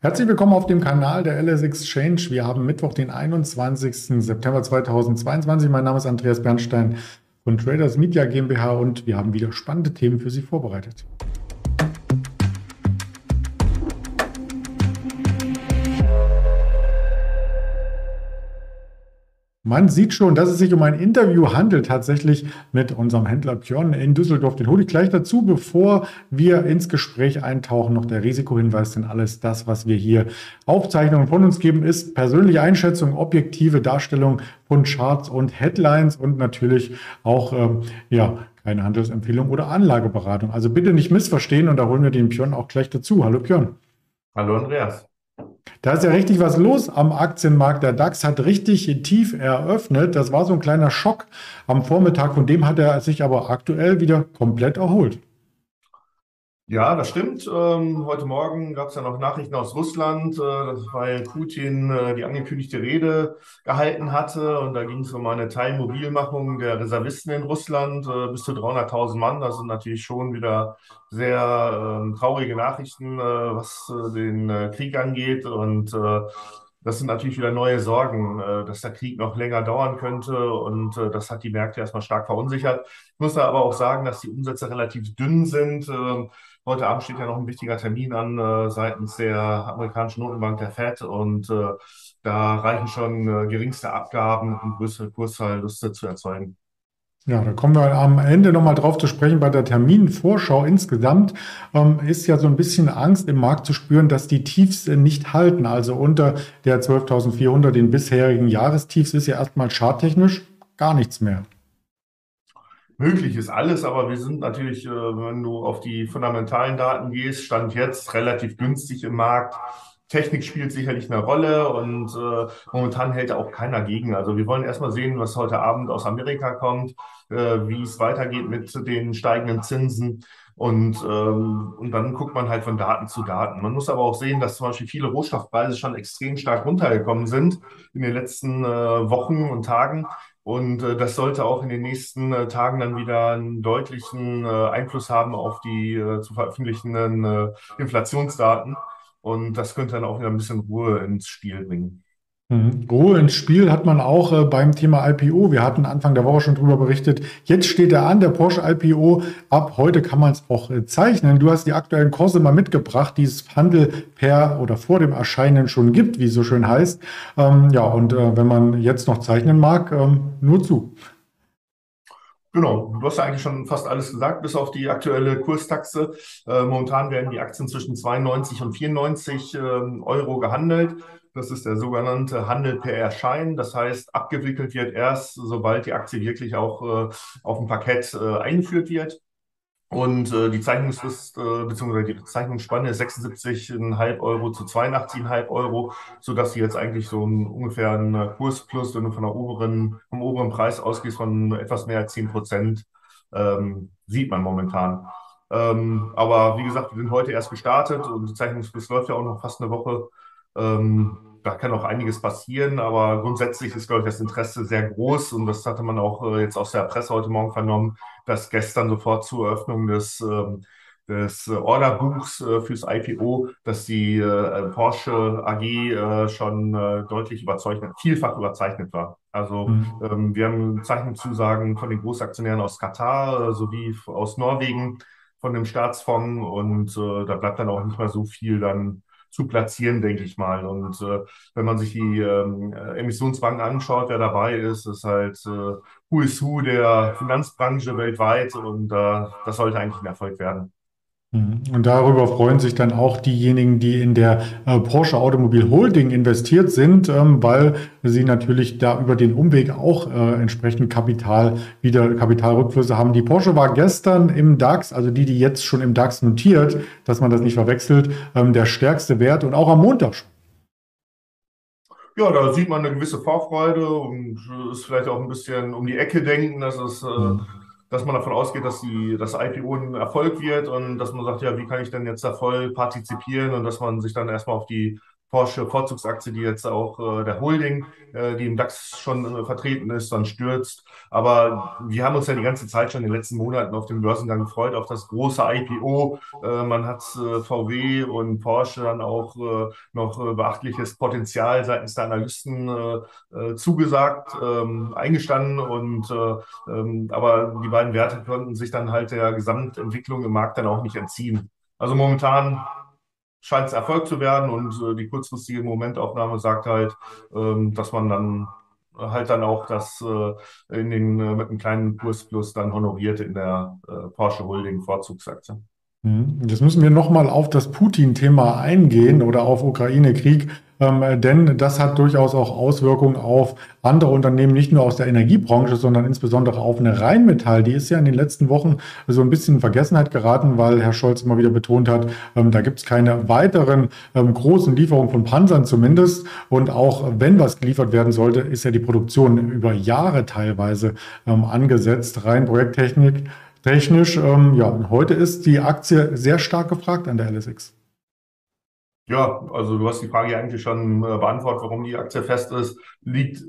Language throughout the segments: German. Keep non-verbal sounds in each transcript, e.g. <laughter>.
Herzlich willkommen auf dem Kanal der LS Exchange. Wir haben Mittwoch, den 21. September 2022. Mein Name ist Andreas Bernstein von Traders Media GmbH und wir haben wieder spannende Themen für Sie vorbereitet. Man sieht schon, dass es sich um ein Interview handelt, tatsächlich mit unserem Händler Björn in Düsseldorf. Den hole ich gleich dazu, bevor wir ins Gespräch eintauchen. Noch der Risikohinweis, denn alles das, was wir hier Aufzeichnungen von uns geben, ist persönliche Einschätzung, objektive Darstellung von Charts und Headlines und natürlich auch, ähm, ja, keine Handelsempfehlung oder Anlageberatung. Also bitte nicht missverstehen und da holen wir den Björn auch gleich dazu. Hallo Björn. Hallo Andreas. Da ist ja richtig was los am Aktienmarkt. Der DAX hat richtig tief eröffnet. Das war so ein kleiner Schock am Vormittag. Von dem hat er sich aber aktuell wieder komplett erholt. Ja, das stimmt. Ähm, heute Morgen gab es ja noch Nachrichten aus Russland, äh, weil Putin äh, die angekündigte Rede gehalten hatte. Und da ging es um eine Teilmobilmachung der Reservisten in Russland äh, bis zu 300.000 Mann. Das sind natürlich schon wieder sehr ähm, traurige Nachrichten, äh, was äh, den äh, Krieg angeht. Und das sind natürlich wieder neue Sorgen, dass der Krieg noch länger dauern könnte. Und das hat die Märkte erstmal stark verunsichert. Ich muss da aber auch sagen, dass die Umsätze relativ dünn sind. Heute Abend steht ja noch ein wichtiger Termin an äh, seitens der amerikanischen Notenbank, der Fed. Und äh, da reichen schon äh, geringste Abgaben, um größere Kursverluste zu erzeugen. Ja, da kommen wir am Ende nochmal drauf zu sprechen. Bei der Terminvorschau insgesamt ähm, ist ja so ein bisschen Angst im Markt zu spüren, dass die Tiefs nicht halten. Also unter der 12.400, den bisherigen Jahrestiefs, ist ja erstmal charttechnisch gar nichts mehr möglich ist alles, aber wir sind natürlich, äh, wenn du auf die fundamentalen Daten gehst, stand jetzt relativ günstig im Markt. Technik spielt sicherlich eine Rolle und äh, momentan hält auch keiner gegen. Also wir wollen erstmal sehen, was heute Abend aus Amerika kommt, äh, wie es weitergeht mit den steigenden Zinsen. Und, ähm, und dann guckt man halt von Daten zu Daten. Man muss aber auch sehen, dass zum Beispiel viele Rohstoffpreise schon extrem stark runtergekommen sind in den letzten äh, Wochen und Tagen. Und äh, das sollte auch in den nächsten äh, Tagen dann wieder einen deutlichen äh, Einfluss haben auf die äh, zu veröffentlichenden äh, Inflationsdaten. Und das könnte dann auch wieder ein bisschen Ruhe ins Spiel bringen. Mhm. Ruhe ins Spiel hat man auch äh, beim Thema IPO. Wir hatten Anfang der Woche schon drüber berichtet. Jetzt steht er an, der Porsche IPO. Ab heute kann man es auch äh, zeichnen. Du hast die aktuellen Kurse mal mitgebracht, die es Handel per oder vor dem Erscheinen schon gibt, wie es so schön heißt. Ähm, ja, und äh, wenn man jetzt noch zeichnen mag, ähm, nur zu. Genau, du hast ja eigentlich schon fast alles gesagt, bis auf die aktuelle Kurstaxe. Äh, momentan werden die Aktien zwischen 92 und 94 äh, Euro gehandelt. Das ist der sogenannte Handel per Erschein. Das heißt, abgewickelt wird erst, sobald die Aktie wirklich auch äh, auf dem Parkett äh, eingeführt wird. Und äh, die Zeichnungsfrist äh, bzw. die Zeichnungsspanne ist 76,5 Euro zu 82,5 Euro, sodass sie jetzt eigentlich so ein, ungefähr ein Kursplus, wenn du von der oberen, vom oberen Preis ausgehst, von etwas mehr als 10 Prozent, ähm, sieht man momentan. Ähm, aber wie gesagt, wir sind heute erst gestartet und die Zeichnungsfrist läuft ja auch noch fast eine Woche. Ähm, da kann auch einiges passieren, aber grundsätzlich ist, glaube ich, das Interesse sehr groß und das hatte man auch äh, jetzt aus der Presse heute Morgen vernommen, dass gestern sofort zur Eröffnung des, ähm, des Orderbuchs äh, fürs IPO, dass die äh, Porsche AG schon deutlich überzeichnet, vielfach überzeichnet war. Also mhm. Ähm, wir haben Zeichnungszusagen von den Großaktionären aus Katar sowie aus Norwegen von dem Staatsfonds und da bleibt dann auch nicht mehr so viel dann zu platzieren, denke ich mal. Und äh, wenn man sich die ähm, Emissionsbanken anschaut, wer dabei ist, ist halt äh, Who is Who der Finanzbranche weltweit und äh, das sollte eigentlich ein Erfolg werden. Mhm. Und darüber freuen sich dann auch diejenigen, die in der äh, Porsche Automobil Holding investiert sind, ähm, weil sie natürlich da über den Umweg auch äh, entsprechend Kapital, wieder Kapitalrückflüsse haben. Die Porsche war gestern im DAX, also die, die jetzt schon im DAX notiert, dass man das nicht verwechselt, ähm, der stärkste Wert und auch am Montag schon. Ja, da sieht man eine gewisse Vorfreude und ist vielleicht auch ein bisschen um die Ecke denken, dass es äh, mhm dass man davon ausgeht, dass die, das IPO ein Erfolg wird und dass man sagt, ja, wie kann ich denn jetzt da voll partizipieren und dass man sich dann erstmal auf die Porsche Vorzugsaktie, die jetzt auch äh, der Holding, äh, die im DAX schon äh, vertreten ist, dann stürzt. Aber wir haben uns ja die ganze Zeit schon in den letzten Monaten auf den Börsengang gefreut, auf das große IPO. Äh, man hat äh, VW und Porsche dann auch äh, noch beachtliches Potenzial seitens der Analysten zugesagt, ähm, eingestanden. Und ähm, aber die beiden Werte konnten sich dann halt der Gesamtentwicklung im Markt dann auch nicht entziehen. Also momentan scheint es Erfolg zu werden und äh, die kurzfristige Momentaufnahme sagt halt, ähm, dass man dann halt dann auch das äh, in den, äh, mit einem kleinen Kursplus dann honoriert in der Porsche Holding Vorzugsaktie. Mhm. Jetzt müssen wir nochmal auf das Putin-Thema eingehen oder auf Ukraine-Krieg. Ähm, denn das hat durchaus auch Auswirkungen auf andere Unternehmen, nicht nur aus der Energiebranche, sondern insbesondere auf eine Rheinmetall. Die ist ja in den letzten Wochen so ein bisschen in Vergessenheit geraten, weil Herr Scholz immer wieder betont hat, ähm, da gibt es keine weiteren ähm, großen Lieferungen von Panzern zumindest. Und auch wenn was geliefert werden sollte, ist ja die Produktion über Jahre teilweise ähm, angesetzt, rein Projekttechnik. Technisch, ähm, ja, heute ist die Aktie sehr stark gefragt an der LSX. Ja, also du hast die Frage ja eigentlich schon äh, beantwortet, warum die Aktie fest ist. Liegt,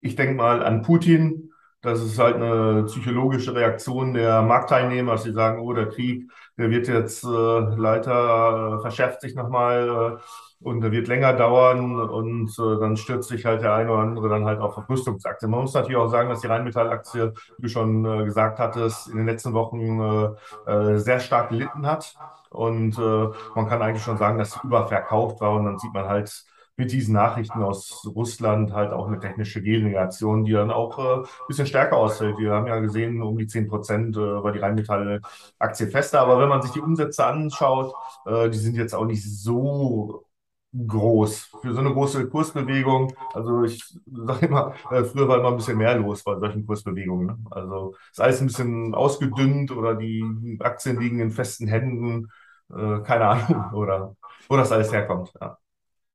ich denke mal, an Putin. Das ist halt eine psychologische Reaktion der Marktteilnehmer, dass sie sagen, oh, der Krieg, der wird jetzt äh, Leiter, äh, verschärft sich nochmal äh, und der wird länger dauern und äh, dann stürzt sich halt der eine oder andere dann halt auf Rüstungsaktien. Man muss natürlich auch sagen, dass die Rheinmetallaktie, wie du schon äh, gesagt hattest, in den letzten Wochen äh, äh, sehr stark gelitten hat. Und äh, man kann eigentlich schon sagen, dass sie überverkauft war. Und dann sieht man halt mit diesen Nachrichten aus Russland halt auch eine technische Gegenreaktion, die dann auch äh, ein bisschen stärker ausfällt. Wir haben ja gesehen, um die 10 Prozent äh, war die Rheinmetall-Aktie fester. Aber wenn man sich die Umsätze anschaut, äh, die sind jetzt auch nicht so groß für so eine große Kursbewegung. Also ich sage immer, äh, früher war immer ein bisschen mehr los bei solchen Kursbewegungen. Ne? Also ist alles ein bisschen ausgedünnt oder die Aktien liegen in festen Händen äh, keine Ahnung, oder wo das alles herkommt. Ja.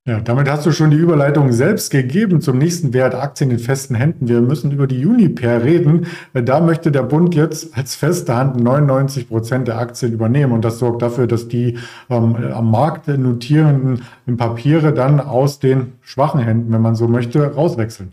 Ja, damit hast du schon die Überleitung selbst gegeben zum nächsten Wert Aktien in festen Händen. Wir müssen über die Uniper reden. Da möchte der Bund jetzt als feste Hand 99 Prozent der Aktien übernehmen und das sorgt dafür, dass die ähm, am Markt notierenden Papiere dann aus den schwachen Händen, wenn man so möchte, rauswechseln.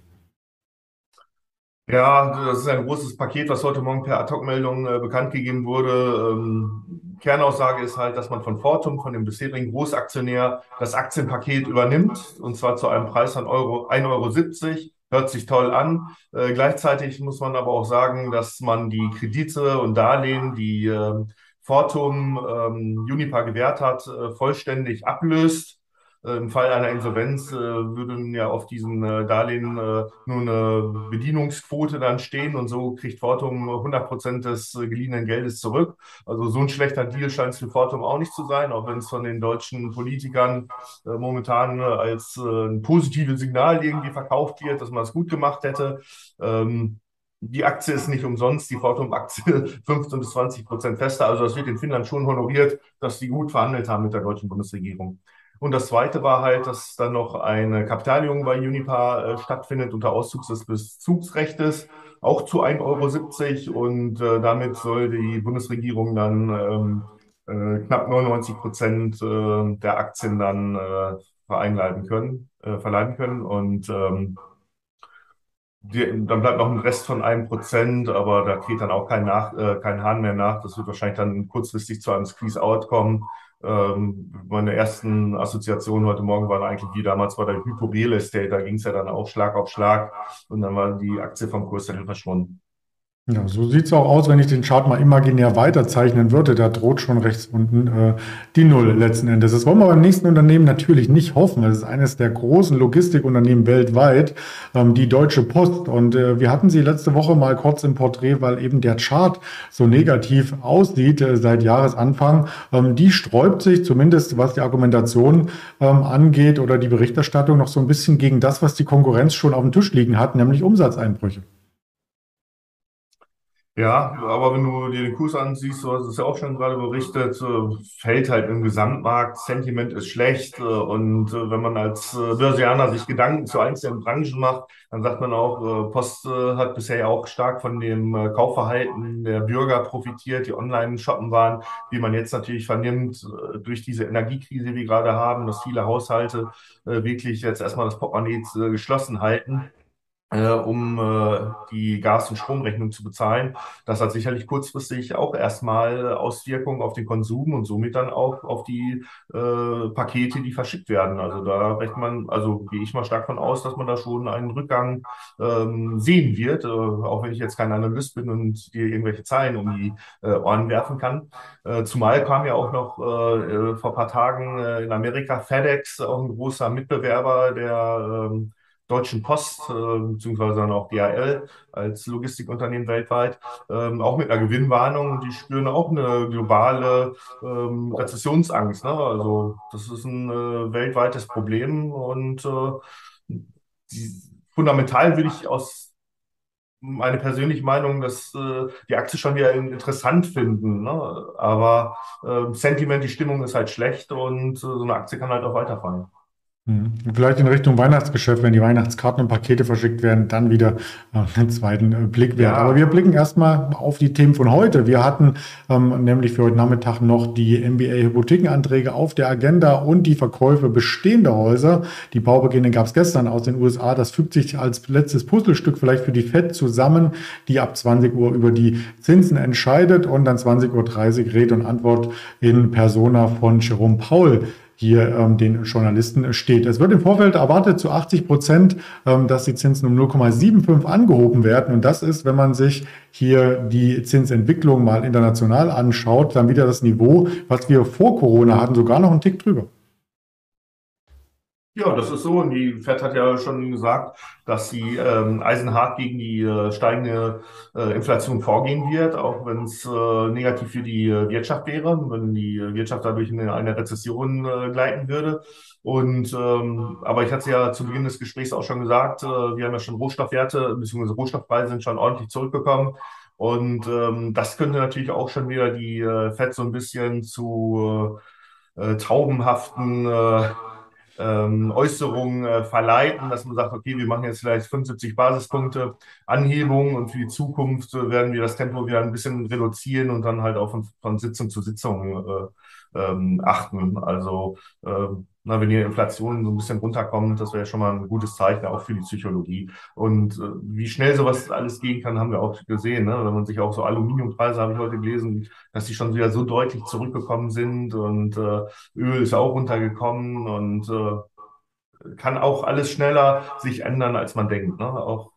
Ja, das ist ein großes Paket, was heute Morgen per Ad-Hoc-Meldung äh, bekannt gegeben wurde. Ähm, Kernaussage ist halt, dass man von Fortum, von dem bisherigen Großaktionär, das Aktienpaket übernimmt und zwar zu einem Preis von Euro, 1,70 Euro. Hört sich toll an. Äh, gleichzeitig muss man aber auch sagen, dass man die Kredite und Darlehen, die äh, Fortum ähm, Unipa gewährt hat, äh, vollständig ablöst Im Fall einer Insolvenz äh, würden ja auf diesen äh, Darlehen nur eine Bedienungsquote dann stehen und so kriegt Fortum 100 Prozent des geliehenen Geldes zurück. Also so ein schlechter Deal scheint es für Fortum auch nicht zu sein, auch wenn es von den deutschen Politikern momentan als ein positives Signal irgendwie verkauft wird, dass man es gut gemacht hätte. Ähm, die Aktie ist nicht umsonst, die Fortum-Aktie 15 bis 20 Prozent fester. Also das wird in Finnland schon honoriert, dass die gut verhandelt haben mit der deutschen Bundesregierung. Und das Zweite war halt, dass dann noch eine Kapitalerhöhung bei Unipa äh, stattfindet unter Auszugs des Bezugsrechtes, auch zu 1,70 Euro. Und äh, damit soll die Bundesregierung dann ähm, äh, knapp 99 Prozent äh, der Aktien dann äh, vereinleiten können, äh, verleihen können. Und ähm, die, dann bleibt noch ein Rest von einem Prozent, aber da geht dann auch kein, nach, äh, kein Hahn mehr nach. Das wird wahrscheinlich dann kurzfristig zu einem Squeeze-Out kommen. Ähm, meine ersten Assoziationen heute Morgen waren eigentlich wie damals bei der Hypo Real Estate. Da ging es ja dann auch Schlag auf Schlag und dann war die Aktie vom Kurs dann verschwunden. Ja, so sieht es auch aus, wenn ich den Chart mal imaginär weiterzeichnen würde. Da droht schon rechts unten äh, die Null letzten Endes. Das wollen wir beim nächsten Unternehmen natürlich nicht hoffen. Es ist eines der großen Logistikunternehmen weltweit, ähm, die Deutsche Post. Und äh, wir hatten sie letzte Woche mal kurz im Porträt, weil eben der Chart so negativ aussieht äh, seit Jahresanfang. Ähm, die sträubt sich zumindest, was die Argumentation ähm, angeht oder die Berichterstattung noch so ein bisschen gegen das, was die Konkurrenz schon auf dem Tisch liegen hat, nämlich Umsatzeinbrüche. Ja, aber wenn du dir den Kurs ansiehst, du hast es ja auch schon gerade berichtet, äh, fällt halt im Gesamtmarkt, Sentiment ist schlecht äh, und äh, wenn man als Börsianer sich Gedanken zu einzelnen Branchen macht, dann sagt man auch, Post hat bisher ja auch stark von dem Kaufverhalten der Bürger profitiert, die online shoppen waren, wie man jetzt natürlich vernimmt, durch diese Energiekrise, die wir gerade haben, dass viele Haushalte wirklich jetzt erstmal das Portemonnaie geschlossen halten äh, um äh, die Gas- und Stromrechnung zu bezahlen. Das hat sicherlich kurzfristig auch erstmal Auswirkungen auf den Konsum und somit dann auch auf die äh, Pakete, die verschickt werden. Also da rechnet man, also gehe ich mal stark von aus, dass man da schon einen Rückgang ähm, sehen wird, äh, auch wenn ich jetzt kein Analyst bin und dir irgendwelche Zahlen um die äh, Ohren werfen kann. Äh, zumal kam ja auch noch äh, vor ein paar Tagen äh, in Amerika FedEx, auch ein großer Mitbewerber der ähm, Deutschen Post äh, beziehungsweise dann auch DHL als Logistikunternehmen weltweit, ähm, auch mit einer Gewinnwarnung die spüren auch eine globale ähm, Rezessionsangst. Ne? Also das ist ein äh, weltweites Problem und äh, die, fundamental würde ich aus meine persönliche Meinung, dass äh, die Aktie schon wieder interessant finden. Ne? Aber äh, Sentiment, die Stimmung ist halt schlecht und äh, so eine Aktie kann halt auch weiterfallen. Mhm. Vielleicht in Richtung Weihnachtsgeschäft, wenn die Weihnachtskarten und Pakete verschickt werden, dann wieder äh, einen zweiten äh, Blick wert. Ja. Aber wir blicken erstmal auf die Themen von heute. Wir hatten ähm, nämlich für heute Nachmittag noch die MBA-Hypothekenanträge auf der Agenda und die Verkäufe bestehender Häuser. Die Baubeginne gab es gestern aus den USA. Das fügt sich als letztes Puzzlestück vielleicht für die FED zusammen, die ab 20 Uhr über die Zinsen entscheidet und dann 20.30 Uhr Rede und Antwort in Persona von Jerome Paul hier ähm, den Journalisten steht. Es wird im Vorfeld erwartet zu 80 Prozent, ähm, dass die Zinsen um 0,75 angehoben werden. Und das ist, wenn man sich hier die Zinsentwicklung mal international anschaut, dann wieder das Niveau, was wir vor Corona hatten, sogar noch einen Tick drüber. Ja, das ist so. Und die FED hat ja schon gesagt, dass sie ähm, eisenhart gegen die äh, steigende äh, Inflation vorgehen wird, auch wenn es äh, negativ für die äh, Wirtschaft wäre, wenn die Wirtschaft dadurch in eine Rezession äh, gleiten würde. Und ähm, aber ich hatte es ja zu Beginn des Gesprächs auch schon gesagt, äh, wir haben ja schon Rohstoffwerte bzw. Rohstoffpreise sind schon ordentlich zurückgekommen. Und ähm, das könnte natürlich auch schon wieder die FED so ein bisschen zu taubenhaften ähm, Äußerungen äh, verleiten, dass man sagt, okay, wir machen jetzt vielleicht 75 Basispunkte Anhebung und für die Zukunft äh, werden wir das Tempo wieder ein bisschen reduzieren und dann halt auch von, von Sitzung zu Sitzung äh, ähm, achten. Also ähm, na, wenn die Inflation so ein bisschen runterkommt, das wäre schon mal ein gutes Zeichen auch für die Psychologie. Und äh, wie schnell sowas alles gehen kann, haben wir auch gesehen. Ne? Wenn man sich auch so Aluminiumpreise, habe ich heute gelesen, dass die schon wieder so deutlich zurückgekommen sind und äh, Öl ist auch runtergekommen und äh, kann auch alles schneller sich ändern, als man denkt. Ne? Auch,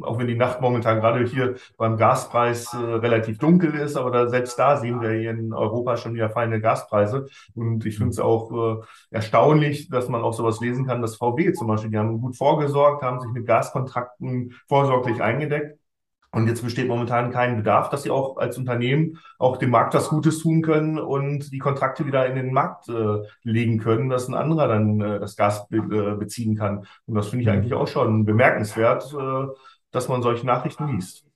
auch wenn die Nacht momentan gerade hier beim Gaspreis äh, relativ dunkel ist, aber da, selbst da sehen wir hier in Europa schon wieder fallende Gaspreise. Und ich finde es auch äh, erstaunlich, dass man auch sowas lesen kann, dass VW zum Beispiel, die haben gut vorgesorgt, haben sich mit Gaskontrakten vorsorglich eingedeckt und jetzt besteht momentan kein Bedarf, dass sie auch als Unternehmen auch dem Markt was Gutes tun können und die Kontrakte wieder in den Markt äh, legen können, dass ein anderer dann äh, das Gas be äh, beziehen kann. Und das finde ich eigentlich auch schon bemerkenswert, äh, dass man solche Nachrichten liest.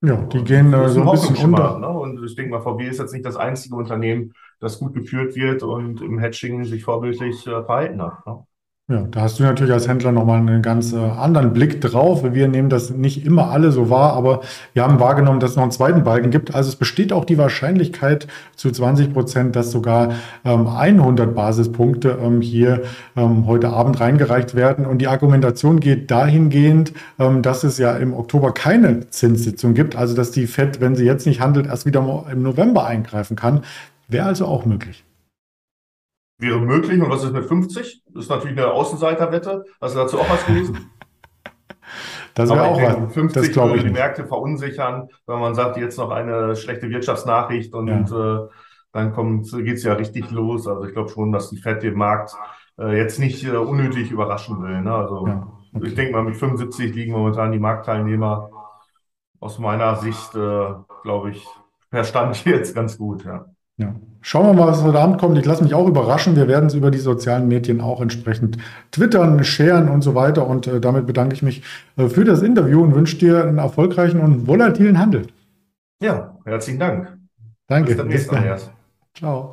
Ja, die gehen äh, so ein bisschen unter. Ne? Und ich denke mal, VW ist jetzt nicht das einzige Unternehmen, das gut geführt wird und im Hedging sich vorbildlich äh, verhalten hat. Ne? Ja, da hast du natürlich als Händler nochmal einen ganz äh, anderen Blick drauf. Wir nehmen das nicht immer alle so wahr, aber wir haben wahrgenommen, dass es noch einen zweiten Balken gibt. Also es besteht auch die Wahrscheinlichkeit zu 20 Prozent, dass sogar ähm, 100 Basispunkte ähm, hier ähm, heute Abend reingereicht werden. Und die Argumentation geht dahingehend, ähm, dass es ja im Oktober keine Zinssitzung gibt. Also dass die FED, wenn sie jetzt nicht handelt, erst wieder im November eingreifen kann. Wäre also auch möglich wäre möglich. Und was ist mit 50? Das ist natürlich eine Außenseiterwette. Hast du dazu auch was gelesen? <laughs> Das wäre auch was. 50 das würde die Märkte verunsichern, wenn man sagt, jetzt noch eine schlechte Wirtschaftsnachricht und ja. äh, dann geht es ja richtig los. Also ich glaube schon, dass die FED den Markt äh, jetzt nicht äh, unnötig überraschen will. Ne? Also ja, okay. ich denke mal, mit 75 liegen momentan die Marktteilnehmer aus meiner Sicht, äh, glaube ich, verstand <laughs> jetzt ganz gut. Ja. Ja. Schauen wir mal, was heute Abend kommt. Ich lasse mich auch überraschen. Wir werden es über die sozialen Medien auch entsprechend twittern, sharen und so weiter. Und äh, damit bedanke ich mich äh, für das Interview und wünsche dir einen erfolgreichen und volatilen Handel. Ja, herzlichen Dank. Danke. Bis Bis dann. Ciao.